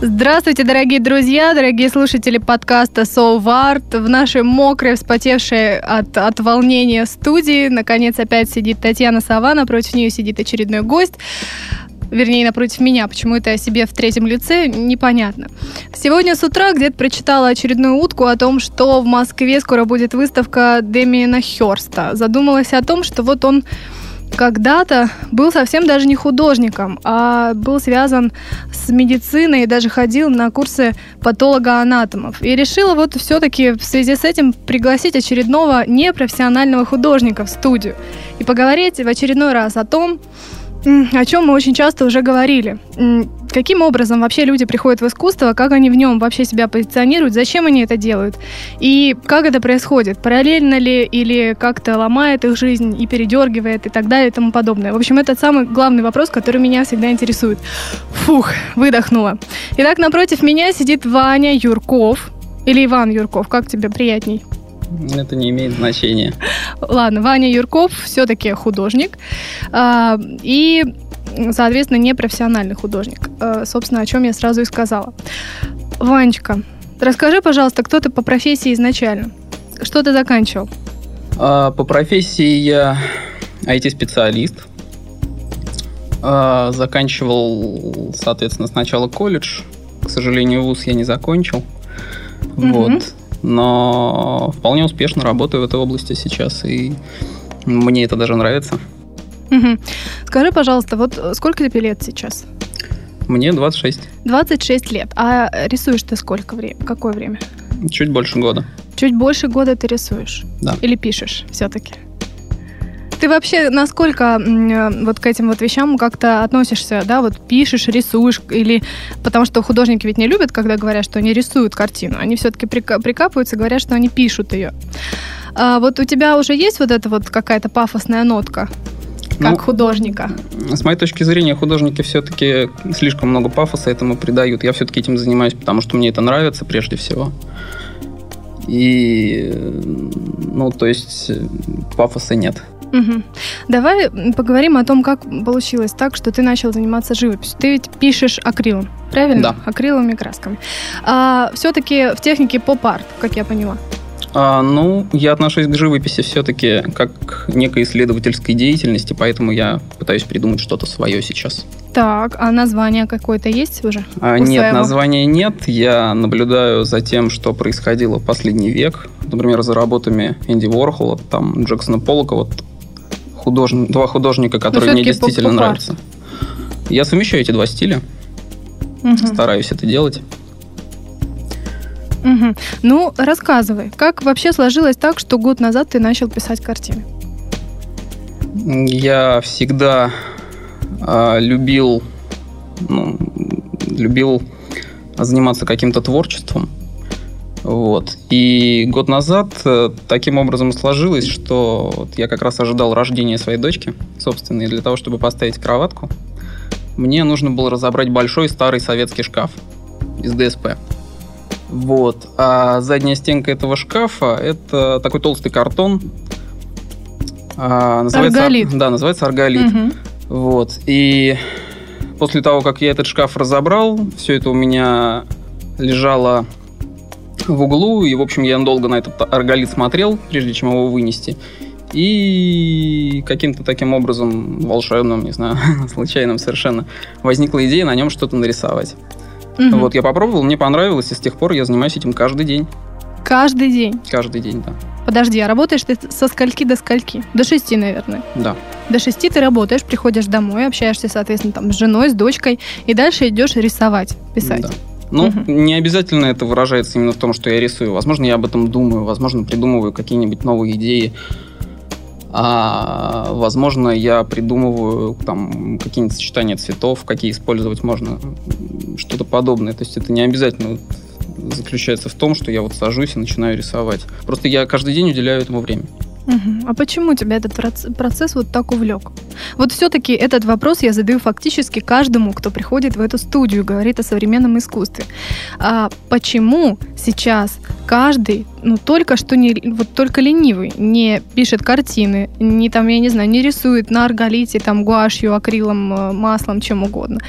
Здравствуйте, дорогие друзья, дорогие слушатели подкаста So Art. В нашей мокрой, вспотевшей от, от волнения студии наконец опять сидит Татьяна Сова, напротив нее сидит очередной гость вернее, напротив меня, почему это о себе в третьем лице, непонятно. Сегодня с утра где-то прочитала очередную утку о том, что в Москве скоро будет выставка Демиена Хёрста. Задумалась о том, что вот он когда-то был совсем даже не художником, а был связан с медициной и даже ходил на курсы патолога-анатомов. И решила вот все-таки в связи с этим пригласить очередного непрофессионального художника в студию и поговорить в очередной раз о том, о чем мы очень часто уже говорили. Каким образом вообще люди приходят в искусство, как они в нем вообще себя позиционируют, зачем они это делают, и как это происходит, параллельно ли или как-то ломает их жизнь и передергивает и так далее и тому подобное. В общем, это самый главный вопрос, который меня всегда интересует. Фух, выдохнула. Итак, напротив меня сидит Ваня Юрков, или Иван Юрков, как тебе приятней? Это не имеет значения. Ладно, Ваня Юрков все-таки художник. А, и, соответственно, не профессиональный художник. А, собственно, о чем я сразу и сказала. Ванечка, расскажи, пожалуйста, кто ты по профессии изначально? Что ты заканчивал? А, по профессии я IT-специалист. Заканчивал, соответственно, сначала колледж. К сожалению, вуз я не закончил. Угу. Вот но вполне успешно работаю в этой области сейчас, и мне это даже нравится. Угу. Скажи, пожалуйста, вот сколько тебе лет сейчас? Мне 26. 26 лет. А рисуешь ты сколько времени? Какое время? Чуть больше года. Чуть больше года ты рисуешь? Да. Или пишешь все-таки? Ты вообще насколько вот к этим вот вещам как-то относишься, да, вот пишешь, рисуешь, или потому что художники ведь не любят, когда говорят, что они рисуют картину, они все-таки прикапываются и говорят, что они пишут ее. А вот у тебя уже есть вот эта вот какая-то пафосная нотка? как ну, художника? С моей точки зрения, художники все-таки слишком много пафоса этому придают. Я все-таки этим занимаюсь, потому что мне это нравится прежде всего. И, ну, то есть, пафоса нет. Угу. Давай поговорим о том, как получилось так, что ты начал заниматься живописью. Ты ведь пишешь акрилом, правильно? Да. Акриловыми красками. А, все-таки в технике поп-арт, как я поняла. А, ну, я отношусь к живописи все-таки как к некой исследовательской деятельности, поэтому я пытаюсь придумать что-то свое сейчас. Так, а название какое-то есть уже? А, нет, своего? названия нет. Я наблюдаю за тем, что происходило в последний век. Например, за работами Энди Уорхола, там Джексона Поллока. Вот художник, два художника, которые мне действительно нравятся. Я совмещаю эти два стиля. Угу. Стараюсь это делать. Угу. Ну, рассказывай, как вообще сложилось так, что год назад ты начал писать картины? Я всегда э, любил, ну, любил заниматься каким-то творчеством. Вот. И год назад э, таким образом сложилось, что вот я как раз ожидал рождения своей дочки, собственно, и для того, чтобы поставить кроватку, мне нужно было разобрать большой старый советский шкаф из ДСП. Вот. А задняя стенка этого шкафа – это такой толстый картон. А, называется, арголит. Да, называется арголит. Угу. Вот. И после того, как я этот шкаф разобрал, все это у меня лежало в углу, и, в общем, я долго на этот арголит смотрел, прежде чем его вынести. И каким-то таким образом, волшебным, не знаю, случайным совершенно, возникла идея на нем что-то нарисовать. Угу. Вот, я попробовал, мне понравилось, и с тех пор я занимаюсь этим каждый день. Каждый день? Каждый день, да. Подожди, а работаешь ты со скольки до скольки? До шести, наверное. Да. До шести ты работаешь, приходишь домой, общаешься, соответственно, там с женой, с дочкой, и дальше идешь рисовать, писать. Да. Ну, угу. не обязательно это выражается именно в том, что я рисую. Возможно, я об этом думаю, возможно, придумываю какие-нибудь новые идеи. А, возможно, я придумываю там какие-нибудь сочетания цветов, какие использовать можно, что-то подобное. То есть это не обязательно заключается в том, что я вот сажусь и начинаю рисовать. Просто я каждый день уделяю этому время. Угу. А почему тебя этот процесс вот так увлек? Вот все-таки этот вопрос я задаю фактически каждому, кто приходит в эту студию, говорит о современном искусстве. А почему сейчас каждый, ну только что не, вот только ленивый, не пишет картины, не там, я не знаю, не рисует на арголите, там гуашью, акрилом, э, маслом, чем угодно.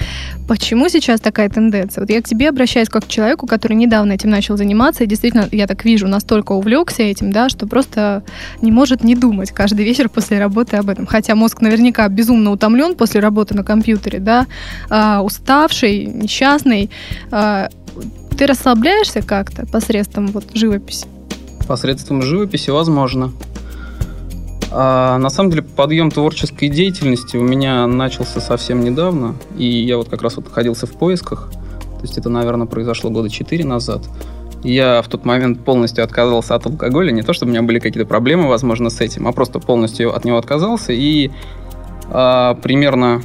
Почему сейчас такая тенденция? Вот я к тебе обращаюсь как к человеку, который недавно этим начал заниматься, и действительно, я так вижу, настолько увлекся этим, да, что просто не может не думать каждый вечер после работы об этом. Хотя мозг наверняка безумно утомлен после работы на компьютере, да, э, уставший, несчастный, э, ты расслабляешься как-то посредством вот живописи? Посредством живописи возможно. А, на самом деле подъем творческой деятельности у меня начался совсем недавно, и я вот как раз вот находился в поисках, то есть это, наверное, произошло года четыре назад. Я в тот момент полностью отказался от алкоголя, не то чтобы у меня были какие-то проблемы, возможно, с этим, а просто полностью от него отказался, и а, примерно,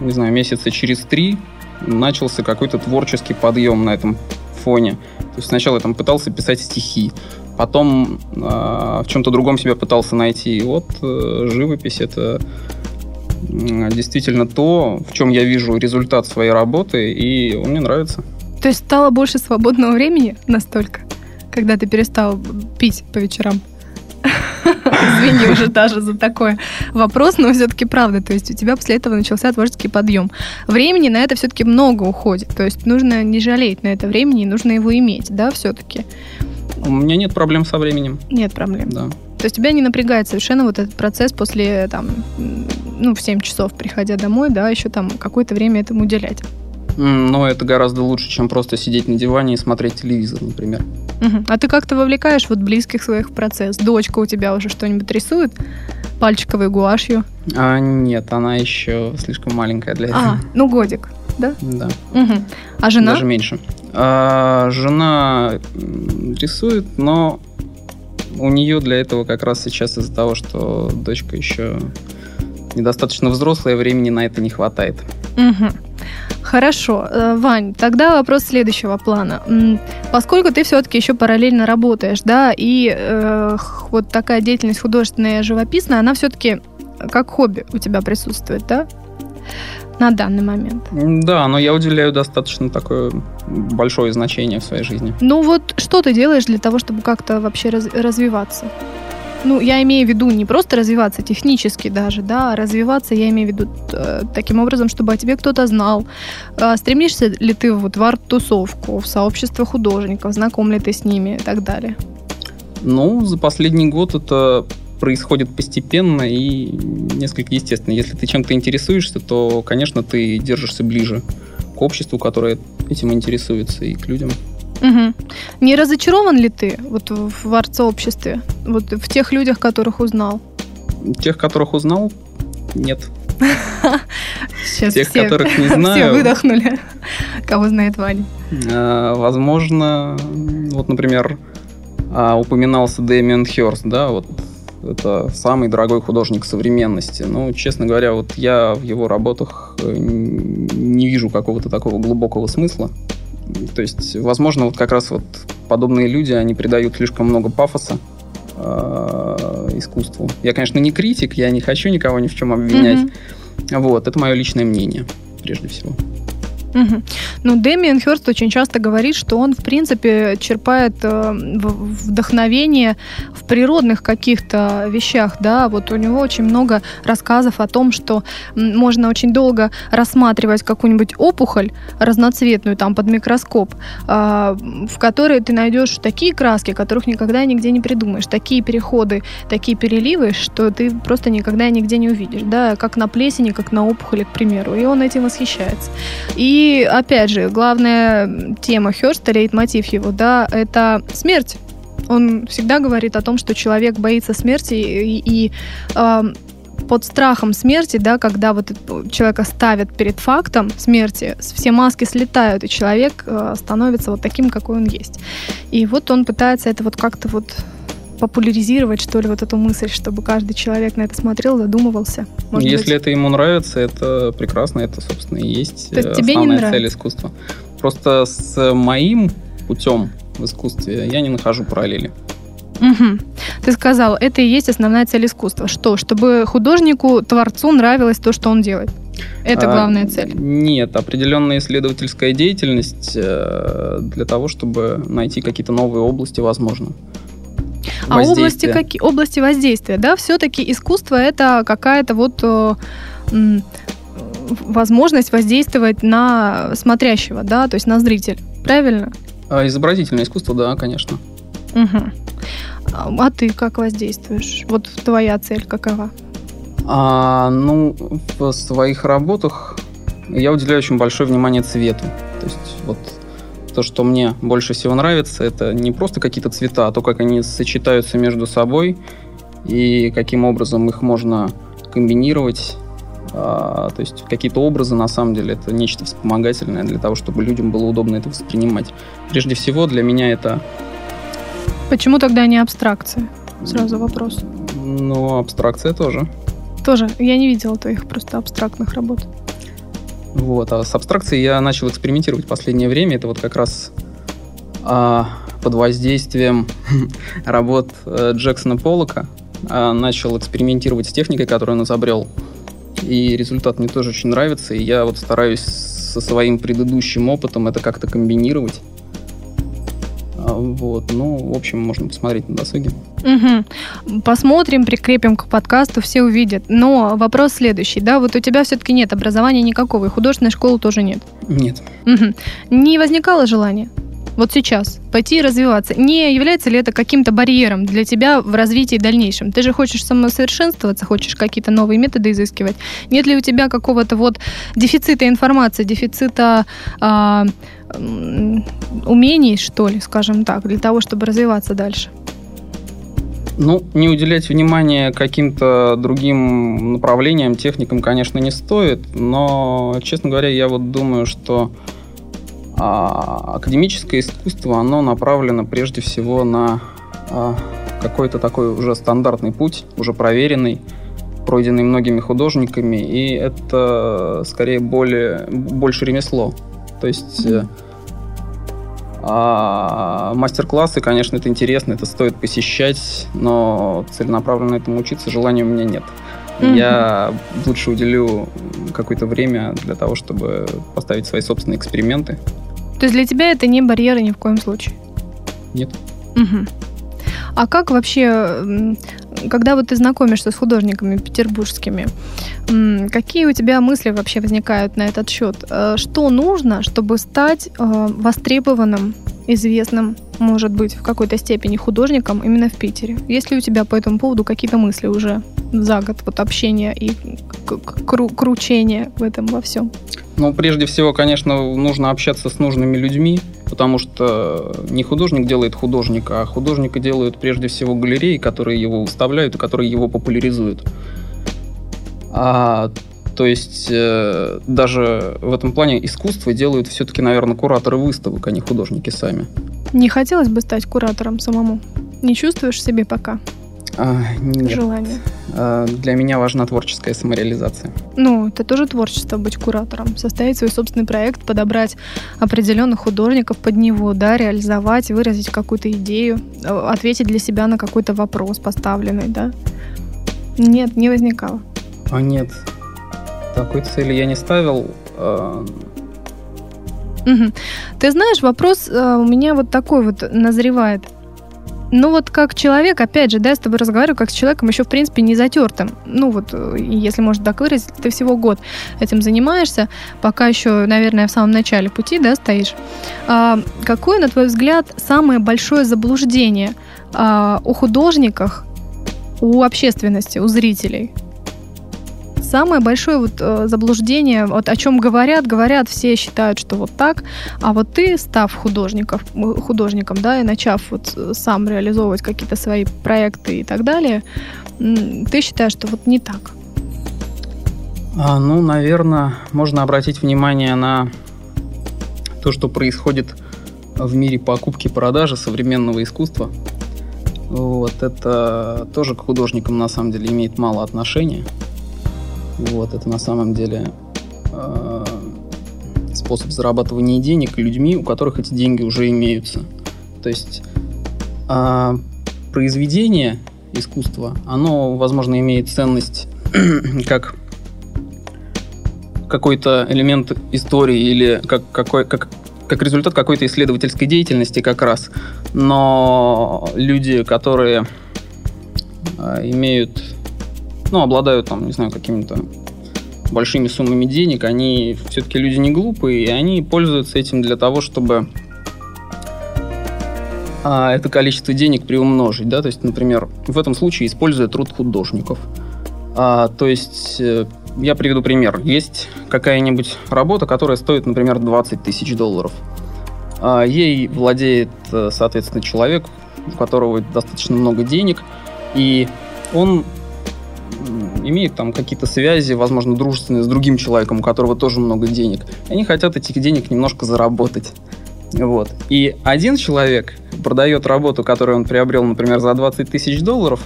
не знаю, месяца через три начался какой-то творческий подъем на этом фоне. То есть сначала я там пытался писать стихи, потом э, в чем-то другом себя пытался найти. И вот э, живопись это действительно то, в чем я вижу результат своей работы, и он мне нравится. То есть стало больше свободного времени настолько, когда ты перестал пить по вечерам? Извини уже даже за такой вопрос, но все-таки правда. То есть у тебя после этого начался творческий подъем. Времени на это все-таки много уходит. То есть нужно не жалеть на это времени, нужно его иметь, да, все-таки. У меня нет проблем со временем. Нет проблем. Да. То есть тебя не напрягает совершенно вот этот процесс после там, ну, в 7 часов, приходя домой, да, еще там какое-то время этому уделять. Но это гораздо лучше, чем просто сидеть на диване и смотреть телевизор, например. Угу. А ты как-то вовлекаешь вот близких своих в процесс? Дочка у тебя уже что-нибудь рисует? Пальчиковой гуашью? А, нет, она еще слишком маленькая для этого. А, ну годик, да? Да. Угу. А жена? Даже меньше. А, жена рисует, но у нее для этого как раз сейчас из-за того, что дочка еще недостаточно взрослая, времени на это не хватает. Угу. Хорошо, э, Вань, тогда вопрос следующего плана. Поскольку ты все-таки еще параллельно работаешь, да, и э, вот такая деятельность художественная, живописная, она все-таки как хобби у тебя присутствует, да? На данный момент. Да, но я уделяю достаточно такое большое значение в своей жизни. Ну вот что ты делаешь для того, чтобы как-то вообще раз- развиваться? Ну, я имею в виду не просто развиваться технически даже, да, а развиваться я имею в виду э, таким образом, чтобы о тебе кто-то знал. Э, стремишься ли ты вот в арт-тусовку, в сообщество художников, знаком ли ты с ними и так далее? Ну, за последний год это происходит постепенно и несколько естественно. Если ты чем-то интересуешься, то, конечно, ты держишься ближе к обществу, которое этим интересуется, и к людям. Угу. Не разочарован ли ты вот в арт-сообществе, вот в тех людях, которых узнал? Тех, которых узнал, нет. Сейчас Тех, все, которых не знаю. Все выдохнули. Кого знает Ваня? А, возможно, вот, например, а, упоминался Дэмиан Хёрст, да, вот это самый дорогой художник современности. Ну, честно говоря, вот я в его работах э, не вижу какого-то такого глубокого смысла. То есть, возможно, вот как раз вот подобные люди, они придают слишком много пафоса э, искусству. Я, конечно, не критик, я не хочу никого ни в чем обвинять. Mm-hmm. Вот, это мое личное мнение, прежде всего. Угу. Ну, Дэмиан Хёрст очень часто говорит, что он, в принципе, черпает э, вдохновение в природных каких-то вещах, да, вот у него очень много рассказов о том, что можно очень долго рассматривать какую-нибудь опухоль разноцветную там под микроскоп, э, в которой ты найдешь такие краски, которых никогда нигде не придумаешь, такие переходы, такие переливы, что ты просто никогда нигде не увидишь, да, как на плесени, как на опухоли, к примеру, и он этим восхищается. И и, опять же, главная тема Хёрста, лейтмотив его, да, это смерть. Он всегда говорит о том, что человек боится смерти и, и э, под страхом смерти, да, когда вот человека ставят перед фактом смерти, все маски слетают, и человек э, становится вот таким, какой он есть. И вот он пытается это вот как-то вот популяризировать, что ли, вот эту мысль, чтобы каждый человек на это смотрел, задумывался. Может Если быть... это ему нравится, это прекрасно, это, собственно, и есть, То есть тебе основная не цель искусства. Просто с моим путем в искусстве я не нахожу параллели. Угу. Ты сказал, это и есть основная цель искусства. Что? Чтобы художнику, творцу нравилось то, что он делает. Это А, главная цель. Нет, определенная исследовательская деятельность э, для того, чтобы найти какие-то новые области, возможно. А области, какие, области воздействия, да, все-таки искусство это какая-то вот э, возможность воздействовать на смотрящего, да, то есть на зрителя. Правильно? А изобразительное искусство, да, конечно. А а ты как воздействуешь? Вот твоя цель какова? А, ну, в своих работах я уделяю очень большое внимание цвету. То есть вот то, что мне больше всего нравится, это не просто какие-то цвета, а то, как они сочетаются между собой и каким образом их можно комбинировать. А, то есть какие-то образы, на самом деле, это нечто вспомогательное для того, чтобы людям было удобно это воспринимать. Прежде всего, для меня это Почему тогда не абстракция? Сразу вопрос. ну, абстракция тоже. Тоже, я не видела твоих просто абстрактных работ. Вот, а с абстракцией я начал экспериментировать в последнее время. Это вот как раз а, под воздействием работ э, Джексона Поллока а, начал экспериментировать с техникой, которую он изобрел. И результат мне тоже очень нравится. И я вот стараюсь со своим предыдущим опытом это как-то комбинировать. А, Вот, ну, в общем, можно посмотреть на досуге. Мгм. Посмотрим, прикрепим к подкасту, все увидят. Но вопрос следующий, да, вот у тебя все-таки нет образования никакого, и художественной школы тоже нет. Нет. Мгм. Не возникало желания вот сейчас пойти и развиваться? Не является ли это каким-то барьером для тебя в развитии дальнейшем? Ты же хочешь самосовершенствоваться, хочешь какие-то новые методы изыскивать. Нет ли у тебя какого-то вот дефицита информации, дефицита м, умений, что ли, скажем так, для того, чтобы развиваться дальше? Ну, не уделять внимания каким-то другим направлениям, техникам, конечно, не стоит, но, честно говоря, я вот думаю, что а, академическое искусство, оно направлено прежде всего на а, какой-то такой уже стандартный путь, уже проверенный, пройденный многими художниками, и это скорее более, больше ремесло. То есть а, мастер-классы, конечно, это интересно, это стоит посещать, но целенаправленно этому учиться желания у меня нет. Я лучше уделю какое-то время для того, чтобы поставить свои собственные эксперименты. То есть для тебя это не барьеры ни в коем случае? Нет. Мгм. А как вообще, когда вот ты знакомишься с художниками петербургскими, какие у тебя мысли вообще возникают на этот счет? Э, Что нужно, чтобы стать э, востребованным, известным, может быть, в какой-то степени художником именно в Питере? Есть ли у тебя по этому поводу какие-то мысли уже за год вот общения и кру- кручения в этом во всем? Ну, прежде всего, конечно, нужно общаться с нужными людьми, потому что не художник делает художника, а художника делают прежде всего галереи, которые его выставляют и которые его популяризуют. А, то есть э, даже в этом плане искусство делают все-таки, наверное, кураторы выставок, а не художники сами. Не хотелось бы стать куратором самому? Не чувствуешь себе пока А, нет. желания? А, для меня важна творческая самореализация. Ну, это тоже творчество, быть куратором. Составить свой собственный проект, подобрать определенных художников под него, да, реализовать, выразить какую-то идею, э, ответить для себя на какой-то вопрос поставленный, да. Нет, не возникало. А нет, такой цели я не ставил. А. Ты знаешь, вопрос э, у меня вот такой вот назревает. Ну вот как человек, опять же, да, я с тобой разговариваю как с человеком еще, в принципе, не затертым. Ну вот, э, если можно так выразить, ты всего год этим занимаешься, пока еще, наверное, в самом начале пути, да, стоишь. А, какое, на твой взгляд, самое большое заблуждение а, у художников, у общественности, у зрителей? Самое большое вот э, заблуждение, вот о чем говорят, говорят, все считают, что вот так, а вот ты, став художником, художником, да, и начав вот э, сам реализовывать какие-то свои проекты и так далее, ты считаешь, что вот не так. А, ну, наверное, можно обратить внимание на то, что происходит в мире покупки и продажи современного искусства. Вот, это тоже к художникам на самом деле имеет мало отношения. Вот, это на самом деле э, способ зарабатывания денег людьми, у которых эти деньги уже имеются. То есть а, произведение искусства, оно, возможно, имеет ценность как какой-то элемент истории или как, какой, как, как результат какой-то исследовательской деятельности как раз. Но люди, которые э, имеют, ну, обладают там, не знаю, какими-то большими суммами денег, они все-таки люди не глупые, и они пользуются этим для того, чтобы а, это количество денег приумножить, да, то есть, например, в этом случае используя труд художников. А, то есть, э, я приведу пример. Есть какая-нибудь работа, которая стоит, например, 20 тысяч долларов. А, ей владеет, э, соответственно, человек, у которого достаточно много денег, и он имеет там какие-то связи, возможно, дружественные с другим человеком, у которого тоже много денег. Они хотят этих денег немножко заработать. Вот. И один человек продает работу, которую он приобрел, например, за 20 тысяч долларов,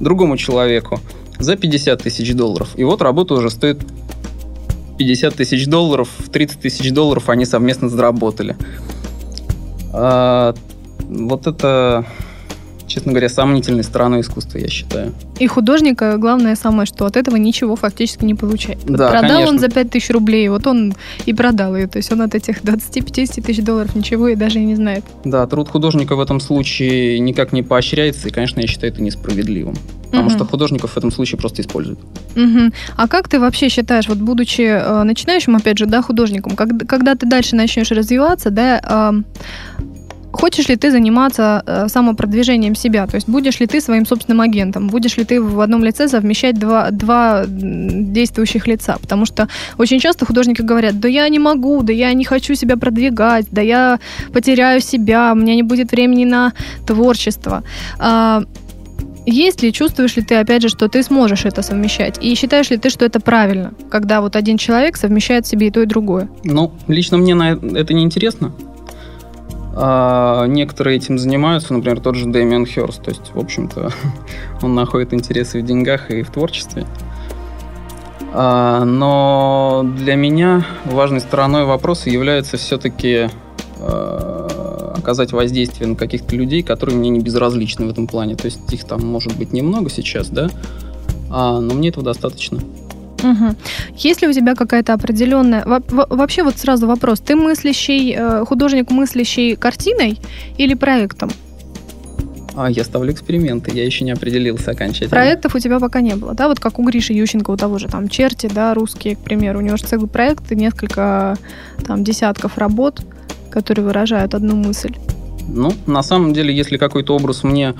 другому человеку за 50 тысяч долларов. И вот работа уже стоит 50 тысяч долларов, 30 тысяч долларов они совместно заработали. А, вот это честно говоря, сомнительной стороной искусства, я считаю. И художника главное самое, что от этого ничего фактически не получает. Да, продал конечно. он за 5 тысяч рублей, вот он и продал ее. То есть он от этих 20-50 тысяч долларов ничего и даже и не знает. Да, труд художника в этом случае никак не поощряется, и, конечно, я считаю это несправедливым. Потому Мгм. что художников в этом случае просто используют. Мгм. А как ты вообще считаешь, вот будучи э, начинающим, опять же, да, художником, когда, когда ты дальше начнешь развиваться, да, эм, хочешь ли ты заниматься э, самопродвижением себя? То есть будешь ли ты своим собственным агентом? Будешь ли ты в одном лице совмещать два, два действующих лица? Потому что очень часто художники говорят, да я не могу, да я не хочу себя продвигать, да я потеряю себя, у меня не будет времени на творчество. А, есть ли, чувствуешь ли ты, опять же, что ты сможешь это совмещать? И считаешь ли ты, что это правильно, когда вот один человек совмещает себе и то, и другое? Ну, лично мне на это не интересно. А некоторые этим занимаются, например, тот же Дэмиан Хёрст. То есть, в общем-то, он находит интересы в деньгах и в творчестве. А, но для меня важной стороной вопроса является все-таки оказать воздействие на каких-то людей, которые мне не безразличны в этом плане. То есть их там может быть немного сейчас, да, а, но мне этого достаточно. Мгм. Есть ли у тебя какая-то определенная... во- во- Вообще вот сразу вопрос. Ты мыслящий, э, художник, мыслящий картиной или проектом? А я ставлю эксперименты, я еще не определился окончательно. Проектов у тебя пока не было, да? Вот как у Гриши Ющенко, у того же там черти, да, русские, к примеру. У него же целый проект и несколько там десятков работ, которые выражают одну мысль. Ну, на самом деле, если какой-то образ мне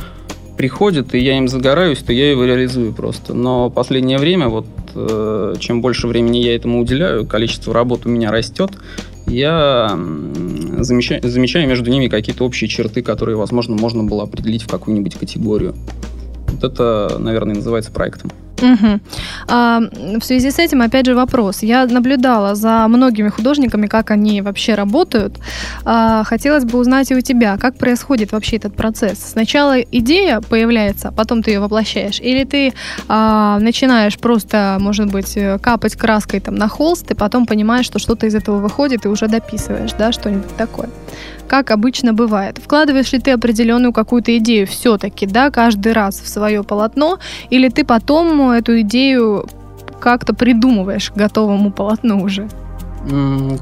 приходит, и я им загораюсь, то я его реализую просто. Но последнее время, вот э, чем больше времени я этому уделяю, количество работ у меня растет, я замечаю, замечаю между ними какие-то общие черты, которые, возможно, можно было определить в какую-нибудь категорию. Вот это, наверное, называется проектом. Мгм. А, в связи с этим, опять же, вопрос. Я наблюдала за многими художниками, как они вообще работают. А, хотелось бы узнать и у тебя, как происходит вообще этот процесс. Сначала идея появляется, а потом ты ее воплощаешь, или ты а, начинаешь просто, может быть, капать краской там на холст, и потом понимаешь, что что-то из этого выходит, и уже дописываешь, да, что-нибудь такое. Как обычно бывает. Вкладываешь ли ты определенную какую-то идею все-таки, да, каждый раз в свое полотно, или ты потом эту идею как-то придумываешь к готовому полотну уже?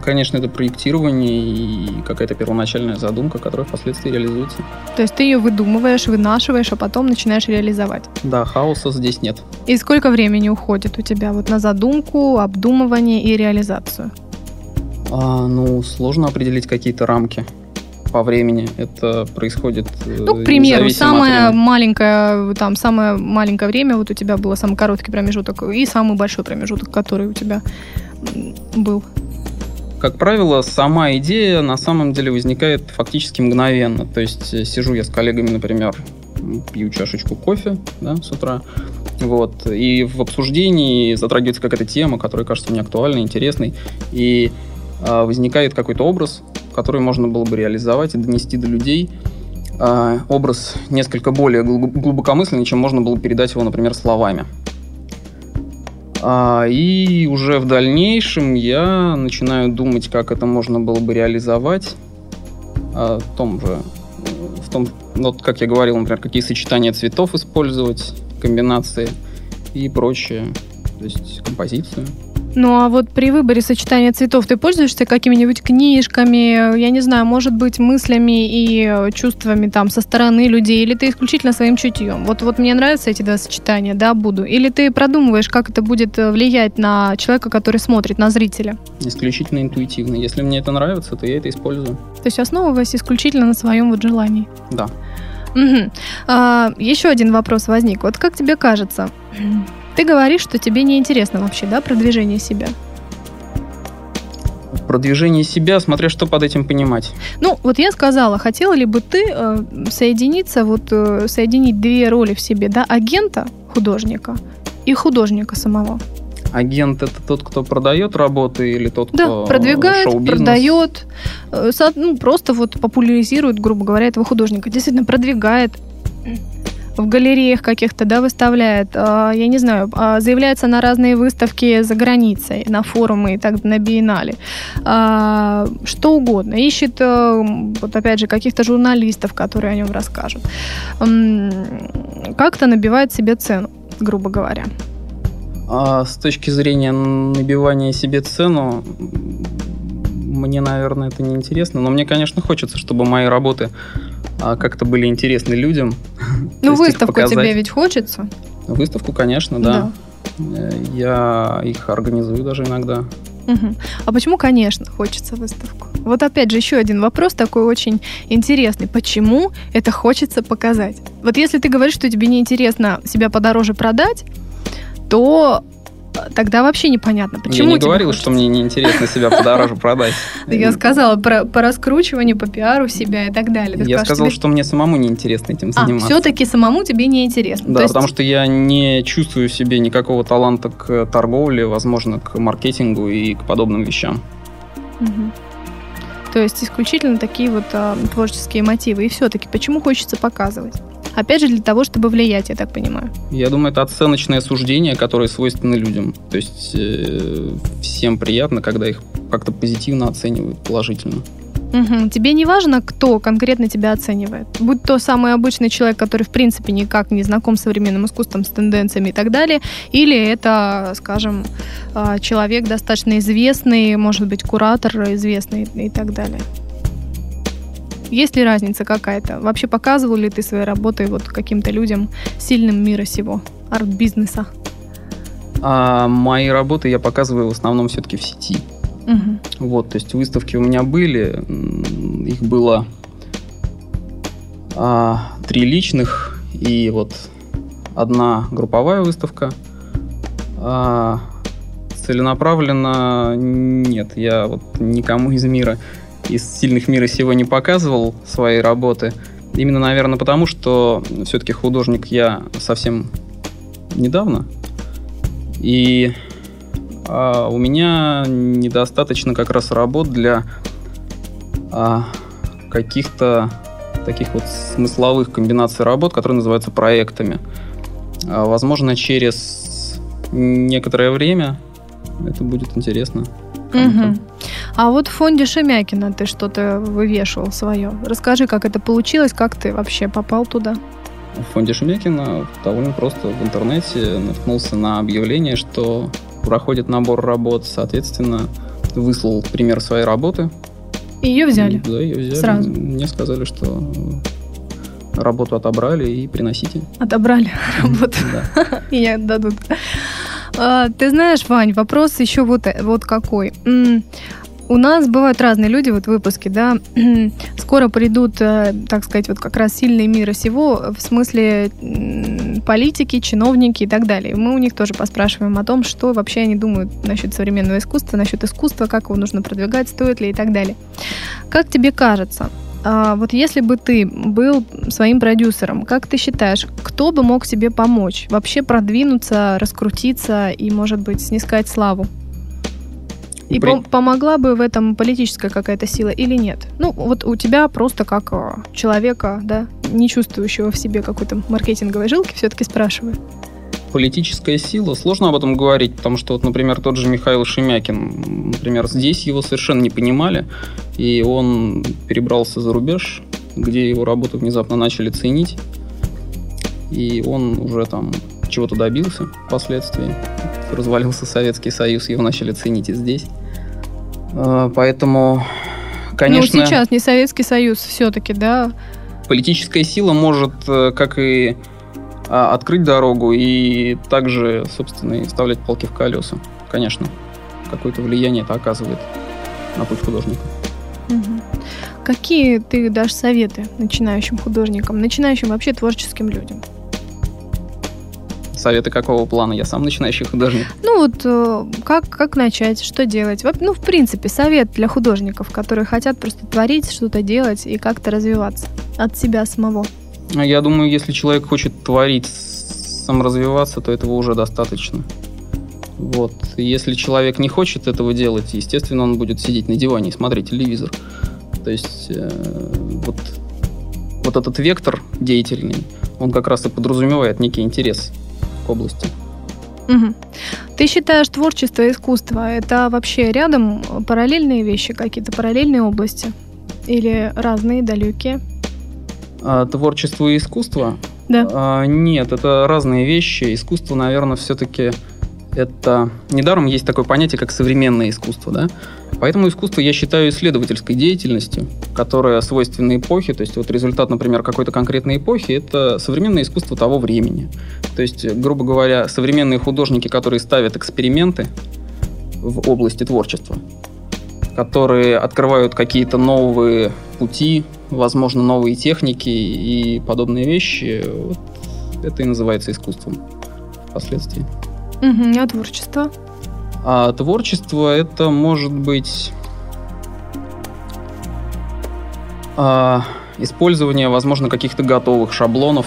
Конечно, это проектирование и какая-то первоначальная задумка, которая впоследствии реализуется. То есть ты ее выдумываешь, вынашиваешь, а потом начинаешь реализовать. Да, хаоса здесь нет. И сколько времени уходит у тебя вот на задумку, обдумывание и реализацию? А, ну, сложно определить какие-то рамки по времени. Это происходит. э, Ну, к примеру, самое маленькое, там, самое маленькое время, вот у тебя было самый короткий промежуток и самый большой промежуток, который у тебя был. Как правило, сама идея на самом деле возникает фактически мгновенно. То есть э, сижу я с коллегами, например, пью чашечку кофе да, с утра. Вот, и в обсуждении затрагивается какая-то тема, которая кажется мне актуальной, интересной. И а, возникает какой-то образ, который можно было бы реализовать и донести до людей. А, образ несколько более глуб- глубокомысленный, чем можно было передать его, например, словами. А, и уже в дальнейшем я начинаю думать, как это можно было бы реализовать а, в том же, в том, вот, как я говорил, например, какие сочетания цветов использовать, комбинации и прочее. То есть композицию. Ну а вот при выборе сочетания цветов ты пользуешься какими-нибудь книжками, я не знаю, может быть, мыслями и чувствами там со стороны людей, или ты исключительно своим чутьем? Вот, вот мне нравятся эти два сочетания, да, буду. Или ты продумываешь, как это будет э, влиять на человека, который смотрит, на зрителя? Исключительно интуитивно. Если мне это нравится, то я это использую. То есть основываясь исключительно на своем вот желании? Да. Угу. А, еще один вопрос возник. Вот как тебе кажется, ты говоришь, что тебе не интересно вообще, да, продвижение себя? Продвижение себя, смотря что под этим понимать. Ну, вот я сказала, хотела ли бы ты э, соединиться, вот э, соединить две роли в себе, да, агента художника и художника самого? Агент это тот, кто продает работы или тот, да, кто продвигает, шоу-бизнес? продает, э, ну, просто вот популяризирует, грубо говоря, этого художника. Действительно, продвигает в галереях каких-то, да, выставляет, а, я не знаю, а, заявляется на разные выставки за границей, на форумы и так, на биеннале, А, что угодно, ищет, э, вот опять же, каких-то журналистов, которые о нем расскажут, как-то набивает себе цену, грубо говоря. А с точки зрения набивания себе цену, мне, наверное, это не интересно. Но мне, конечно, хочется, чтобы мои работы как-то были интересны людям. Ну, их выставку тебе ведь хочется. Выставку, конечно, да. Я их организую даже иногда. А почему, конечно, хочется выставку? Вот опять же еще один вопрос такой очень интересный. Почему это хочется показать? Вот если ты говоришь, что тебе неинтересно себя подороже продать, то тогда вообще непонятно, почему Я не говорил, хочется. что мне неинтересно себя подороже продать. Я сказала про, по раскручиванию, по пиару себя и так далее. Я сказал, что мне самому неинтересно этим А, заниматься. все-таки самому тебе неинтересно. Да, потому что я не чувствую в себе никакого таланта к торговле, возможно, к маркетингу и к подобным вещам. Мгм. То есть исключительно такие вот а, творческие мотивы. И все-таки почему хочется показывать? Опять же, для того, чтобы влиять, я так понимаю. Я думаю, это оценочное суждение, которое свойственно людям. То есть э, всем приятно, когда их как-то позитивно оценивают, положительно. Мгм. Тебе не важно, кто конкретно тебя оценивает. Будь то самый обычный человек, который в принципе никак не знаком с современным искусством, с тенденциями и так далее, или это, скажем, а, человек достаточно известный, может быть, куратор известный и так далее. Есть ли разница какая-то? Вообще показывал ли ты свои работы вот каким-то людям сильным мира сего, арт-бизнеса? А мои работы я показываю в основном все-таки в сети. Мгм. Вот, то есть выставки у меня были, их было а, три личных и вот одна групповая выставка. А, целенаправленно нет, я вот никому из мира, из сильных мира сего не показывал свои работы. Именно, наверное, потому, что все-таки художник я совсем недавно. И а, у меня недостаточно как раз работ для а, каких-то таких вот смысловых комбинаций работ, которые называются проектами. А, возможно, через некоторое время это будет интересно. Мгм. А вот в фонде Шемякина ты что-то вывешивал свое. Расскажи, как это получилось, как ты вообще попал туда? В фонде Шемякина довольно просто в интернете наткнулся на объявление, что проходит набор работ, соответственно, выслал пример своей работы. Ее взяли. Да, ее взяли. Сразу. Мне сказали, что работу отобрали и приносите. Отобрали работу и не отдадут. А, Ты знаешь, Вань, вопрос еще вот, э- вот какой. У нас бывают разные люди вот в выпуске, да. Скоро придут, э, так сказать, вот как раз сильные мира сего, в смысле политики, чиновники и так далее. Мы у них тоже поспрашиваем о том, что вообще они думают насчет современного искусства, насчет искусства, как его нужно продвигать, стоит ли и так далее. Как тебе кажется, а, вот если бы ты был своим продюсером, как ты считаешь, кто бы мог тебе помочь вообще продвинуться, раскрутиться и, может быть, снискать славу? И При- пом- помогла бы в этом политическая какая-то сила или нет? Ну, вот у тебя просто как э, человека, да, не чувствующего в себе какой-то маркетинговой жилки, все-таки спрашиваю. Политическая сила, сложно об этом говорить, потому что, вот, например, тот же Михаил Шемякин, например, здесь его совершенно не понимали, и он перебрался за рубеж, где его работу внезапно начали ценить, и он уже там чего-то добился впоследствии. Развалился Советский Союз, его начали ценить и здесь. А, поэтому, конечно... Ну, сейчас не Советский Союз все-таки, да? Политическая сила может, э, как и а, открыть дорогу, и также, собственно, и вставлять палки в колеса. Конечно, какое-то влияние это оказывает на путь художника. Угу. Какие ты дашь советы начинающим художникам, начинающим вообще творческим людям? Советы какого плана? Я сам начинающий художник. Ну вот э, как, как начать, что делать? Ну, в принципе, совет для художников, которые хотят просто творить, что-то делать и как-то развиваться от себя самого. Я думаю, если человек хочет творить, саморазвиваться, то этого уже достаточно. Вот. Если человек не хочет этого делать, естественно, он будет сидеть на диване и смотреть телевизор. То есть э, вот, вот этот вектор деятельный, он как раз и подразумевает некий интерес области. Угу. Ты считаешь творчество и искусство это вообще рядом параллельные вещи, какие-то параллельные области? Или разные, далекие? А, творчество и искусство? Да. А, нет, это разные вещи. Искусство, наверное, все-таки это... Недаром есть такое понятие, как современное искусство, да? Поэтому искусство я считаю исследовательской деятельностью, которая свойственна эпохе. То есть вот результат, например, какой-то конкретной эпохи – это современное искусство того времени. То есть, грубо говоря, современные художники, которые ставят эксперименты в области творчества, которые открывают какие-то новые пути, возможно, новые техники и подобные вещи, вот это и называется искусством впоследствии. Угу, а творчество? А творчество это может быть а, использование, возможно, каких-то готовых шаблонов,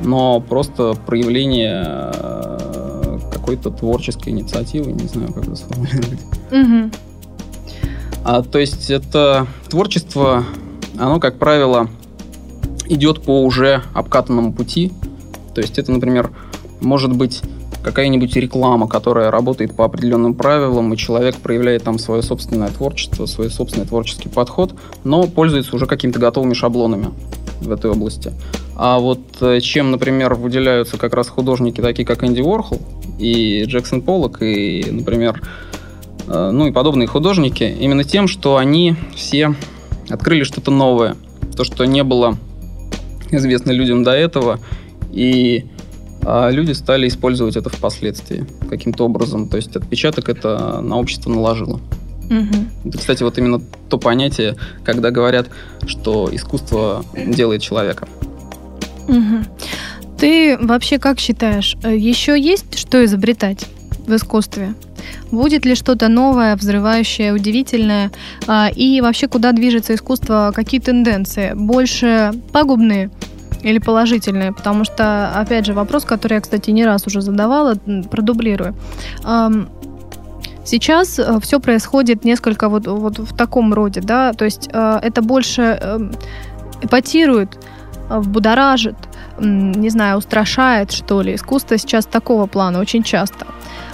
но просто проявление а, какой-то творческой инициативы, не знаю, как это сформулировать. Угу. А, то есть это творчество, оно, как правило, идет по уже обкатанному пути. То есть это, например, может быть какая-нибудь реклама, которая работает по определенным правилам, и человек проявляет там свое собственное творчество, свой собственный творческий подход, но пользуется уже какими-то готовыми шаблонами в этой области. А вот э, чем, например, выделяются как раз художники, такие как Энди Уорхол и Джексон Поллок, и, например, Э, ну и подобные художники, именно тем, что они все открыли что-то новое, то, что не было известно людям до этого, и а люди стали использовать это впоследствии каким-то образом. То есть отпечаток это на общество наложило. Угу. Это, кстати, вот именно то понятие, когда говорят, что искусство делает человека. Угу. Ты вообще как считаешь, э, еще есть что изобретать в искусстве? Будет ли что-то новое, взрывающее, удивительное? А, и вообще, куда движется искусство? Какие тенденции? Больше пагубные или положительные? Потому что, опять же, вопрос, который я, кстати, не раз уже задавала, продублирую. Сейчас э, все происходит несколько вот, вот в таком роде, да, то есть э, это больше эм, эпатирует, э, будоражит, не знаю, устрашает, что ли. Искусство сейчас такого плана очень часто.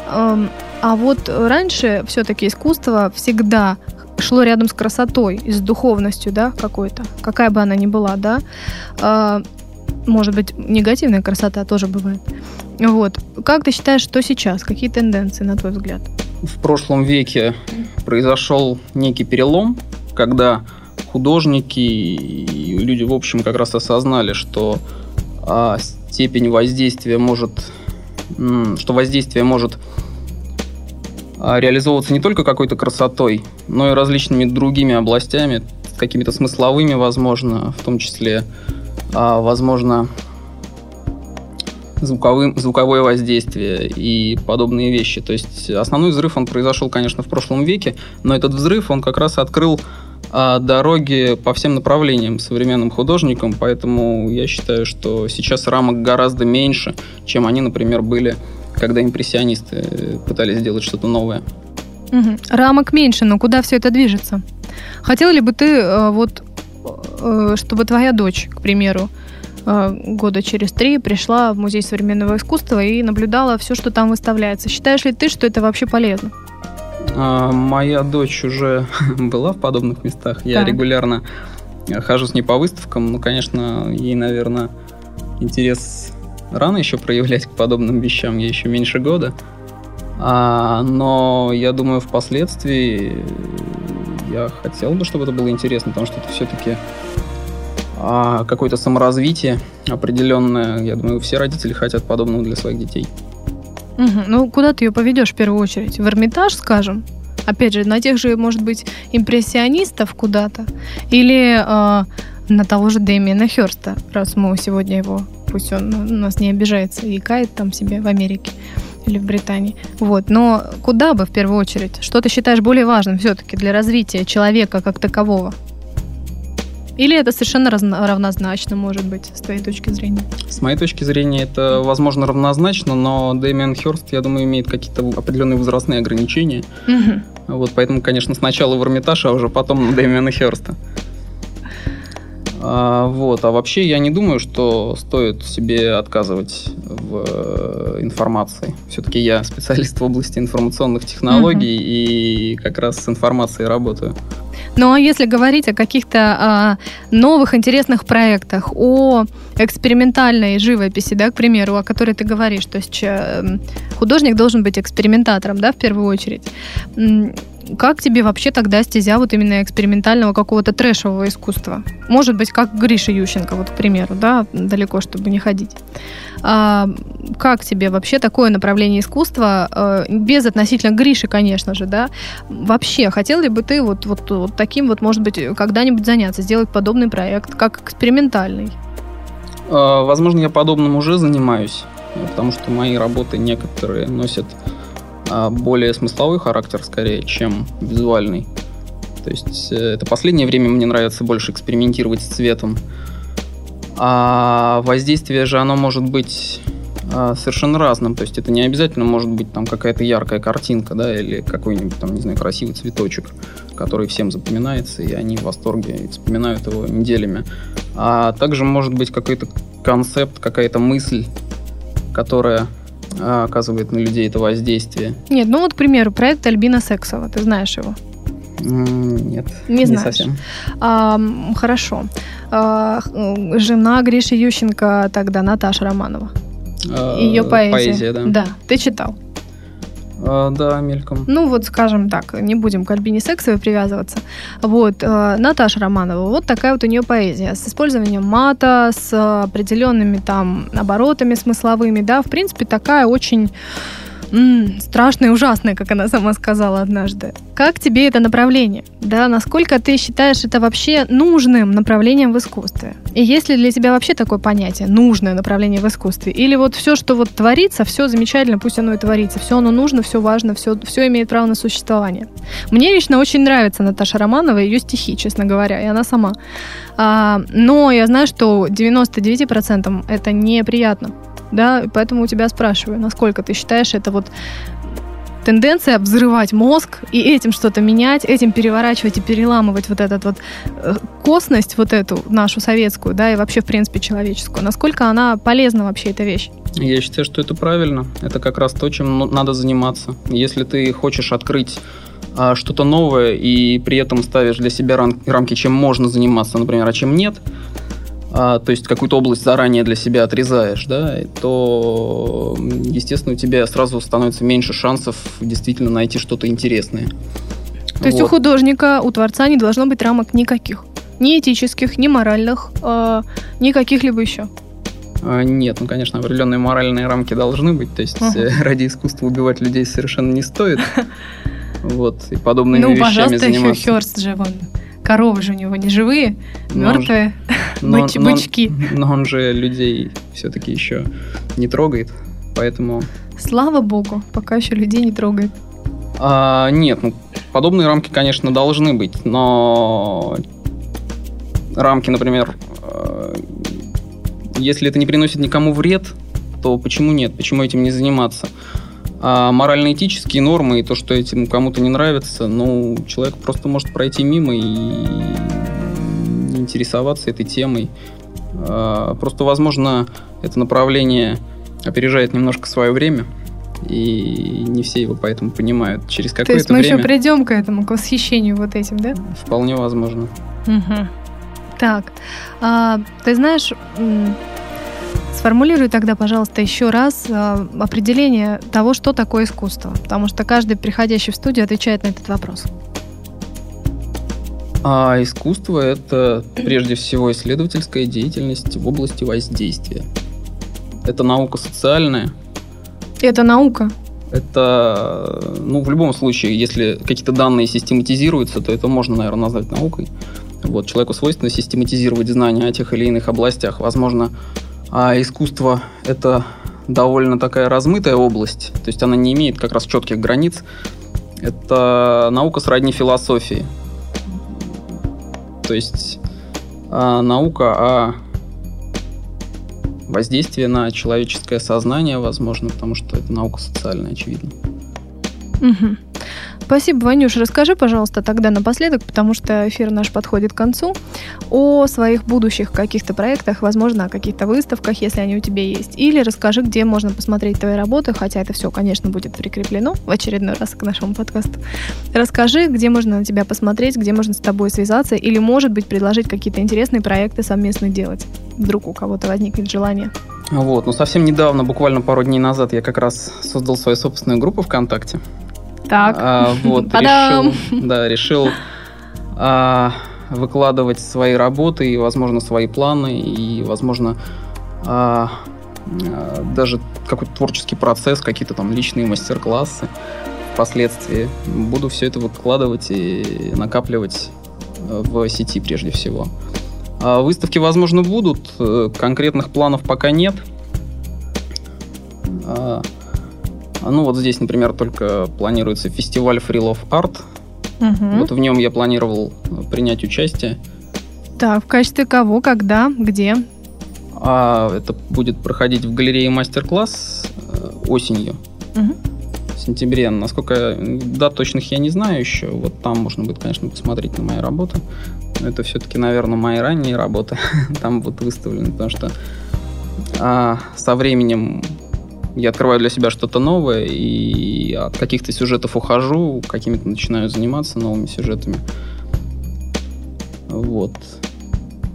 А вот раньше все-таки искусство всегда шло рядом с красотой и с духовностью, да, какой-то, какая бы она ни была, да. А, может быть, негативная красота тоже бывает. Вот. Как ты считаешь, что сейчас? Какие тенденции, на твой взгляд? В прошлом веке произошел некий перелом, когда художники и люди, в общем, как раз осознали, что а, степень воздействия может, что воздействие может реализовываться не только какой-то красотой, но и различными другими областями, какими-то смысловыми, возможно, в том числе, а, возможно, звуковым, звуковое воздействие и подобные вещи. То есть основной взрыв, он произошел, конечно, в прошлом веке, но этот взрыв, он как раз открыл а, дороги по всем направлениям современным художникам, поэтому я считаю, что сейчас рамок гораздо меньше, чем они, например, были когда импрессионисты пытались сделать что-то новое. Угу. Рамок меньше, но куда все это движется? Хотела ли бы ты э, вот, э, чтобы твоя дочь, к примеру, э, года через три пришла в Музей современного искусства и наблюдала все, что там выставляется. Считаешь ли ты, что это вообще полезно? А, моя дочь уже была в подобных местах. Я так. регулярно хожу с ней по выставкам. Ну, конечно, ей, наверное, интерес рано еще проявлять к подобным вещам. Ей еще меньше года. А, но я думаю, впоследствии я хотел бы, чтобы это было интересно, потому что это все-таки а, какое-то саморазвитие определенное. Я думаю, все родители хотят подобного для своих детей. Угу. Ну, куда ты ее поведешь в первую очередь? В Эрмитаж, скажем? Опять же, на тех же, может быть, импрессионистов куда-то? Или э, на того же Дэмиена Херста, раз мы сегодня его, пусть он нас не обижается и кает там себе в Америке или в Британии. Вот. Но куда бы в первую очередь? Что ты считаешь более важным все-таки для развития человека как такового? Или это совершенно равнозначно, может быть, с твоей точки зрения? С моей точки зрения, это, возможно, равнозначно, но Дэмиан Хёрст, я думаю, имеет какие-то определенные возрастные ограничения. Угу. Вот, поэтому, конечно, сначала в Эрмитаж, а уже потом на Дэмиана Хёрста. А, вот. А вообще я не думаю, что стоит себе отказывать в э, информации. Все-таки я специалист в области информационных технологий угу. и как раз с информацией работаю. Ну а если говорить о каких-то а, новых интересных проектах, о экспериментальной живописи, да, к примеру, о которой ты говоришь, то есть э, художник должен быть экспериментатором, да, в первую очередь. Как тебе вообще тогда стезя вот именно экспериментального какого-то трэшевого искусства? Может быть, как Гриша Ющенко, вот, к примеру, да, далеко, чтобы не ходить. А, как тебе вообще такое направление искусства, а, без относительно Гриши, конечно же, да? Вообще, хотел ли бы ты вот, вот, вот таким вот, может быть, когда-нибудь заняться, сделать подобный проект, как экспериментальный? А, возможно, я подобным уже занимаюсь, потому что мои работы некоторые носят более смысловой характер скорее, чем визуальный. То есть э, это последнее время мне нравится больше экспериментировать с цветом. А воздействие же оно может быть а, совершенно разным. То есть это не обязательно может быть там какая-то яркая картинка, да, или какой-нибудь там, не знаю, красивый цветочек, который всем запоминается, и они в восторге и вспоминают его неделями. А также может быть какой-то концепт, какая-то мысль, которая а, оказывает на людей это воздействие? Нет, ну вот, к примеру, проект Альбина Сексова, ты знаешь его? Нет, не, не совсем. А, хорошо. А, жена Гриши Ющенко тогда Наташа Романова. А, Ее поэзия. Поэзия, да. Да, ты читал. А, да, мельком. Ну, вот, скажем так, не будем к Альбине Сексовой привязываться. Вот, э, Наташа Романова, вот такая вот у нее поэзия. С использованием мата, с определенными там оборотами смысловыми, да, в принципе, такая очень м-м, страшное и ужасное, как она сама сказала однажды. Как тебе это направление? Да, насколько ты считаешь это вообще нужным направлением в искусстве? И есть ли для тебя вообще такое понятие нужное направление в искусстве? Или вот все, что вот творится, все замечательно, пусть оно и творится, все оно нужно, все важно, все, все имеет право на существование. Мне лично очень нравится Наташа Романова, ее стихи, честно говоря, и она сама. А, но я знаю, что 99% это неприятно да, поэтому у тебя спрашиваю, насколько ты считаешь это вот тенденция взрывать мозг и этим что-то менять, этим переворачивать и переламывать вот этот вот э, косность, вот эту нашу советскую, да, и вообще, в принципе, человеческую. Насколько она полезна вообще, эта вещь? Я считаю, что это правильно. Это как раз то, чем надо заниматься. Если ты хочешь открыть а, что-то новое и при этом ставишь для себя рамки, чем можно заниматься, например, а чем нет, а, то есть какую-то область заранее для себя отрезаешь, да, то, естественно, у тебя сразу становится меньше шансов действительно найти что-то интересное. То вот. есть у художника, у творца не должно быть рамок никаких? Ни этических, ни моральных, э, ни каких-либо еще? А, нет, ну, конечно, определенные моральные рамки должны быть. То есть uh-huh. ради искусства убивать людей совершенно не стоит. Вот, и подобными ну, вещами заниматься. Ну, пожалуйста, еще Хёрст же вон Коровы же у него не живые, мертвые, но, быч, но, бычки. Но он же людей все-таки еще не трогает, поэтому... Слава богу, пока еще людей не трогает. А, нет, ну, подобные рамки, конечно, должны быть, но рамки, например, э, если это не приносит никому вред, то почему нет? Почему этим не заниматься? А морально-этические нормы и то, что этим кому-то не нравится, ну, человек просто может пройти мимо и не интересоваться этой темой. А, просто, возможно, это направление опережает немножко свое время, и не все его поэтому понимают. Через какое-то время... То есть мы время... еще придем к этому, к восхищению вот этим, да? Вполне возможно. Угу. Так, а, ты знаешь, сформулируй тогда, пожалуйста, еще раз а, определение того, что такое искусство, потому что каждый приходящий в студию отвечает на этот вопрос. А искусство – это прежде всего исследовательская деятельность в области воздействия. Это наука социальная. Это наука? Это, ну, в любом случае, если какие-то данные систематизируются, то это можно, наверное, назвать наукой. Вот, человеку свойственно систематизировать знания о тех или иных областях. Возможно, а искусство – это довольно такая размытая область, то есть она не имеет как раз четких границ. Это наука сродни философии. То есть а, наука о воздействии на человеческое сознание, возможно, потому что это наука социальная, очевидно. Угу. Спасибо, Ванюш. Расскажи, пожалуйста, тогда напоследок, потому что эфир наш подходит к концу, о своих будущих каких-то проектах, возможно, о каких-то выставках, если они у тебя есть. Или расскажи, где можно посмотреть твои работы, хотя это все, конечно, будет прикреплено в очередной раз к нашему подкасту. Расскажи, где можно на тебя посмотреть, где можно с тобой связаться, или, может быть, предложить какие-то интересные проекты совместно делать. Вдруг у кого-то возникнет желание. Вот, ну совсем недавно, буквально пару дней назад, я как раз создал свою собственную группу ВКонтакте. Так. А, вот, решил, да, решил а, выкладывать свои работы и, возможно, свои планы, и, возможно, а, а, даже какой-то творческий процесс, какие-то там личные мастер-классы впоследствии. Буду все это выкладывать и накапливать в сети прежде всего. А выставки, возможно, будут. Конкретных планов пока нет. А, ну вот здесь, например, только планируется фестиваль Free Love Art. Угу. Вот в нем я планировал принять участие. Так, в качестве кого, когда, где? А это будет проходить в галерее мастер-класс э, осенью. Угу. В сентябре. Насколько да, точных я не знаю еще. Вот там можно будет, конечно, посмотреть на мои работы. Но это все-таки, наверное, мои ранние работы там будут выставлены, потому что а, со временем я открываю для себя что-то новое, и от каких-то сюжетов ухожу, какими-то начинаю заниматься новыми сюжетами. Вот.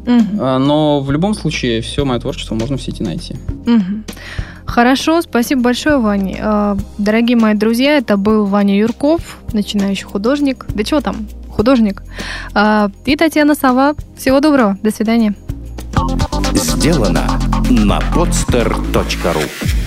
Угу. Но в любом случае все мое творчество можно в сети найти. Угу. Хорошо, спасибо большое, Ваня. А, дорогие мои друзья, это был Ваня Юрков, начинающий художник. Да чего там, художник. А, и Татьяна Сова. Всего доброго, до свидания. Сделано на podster.ru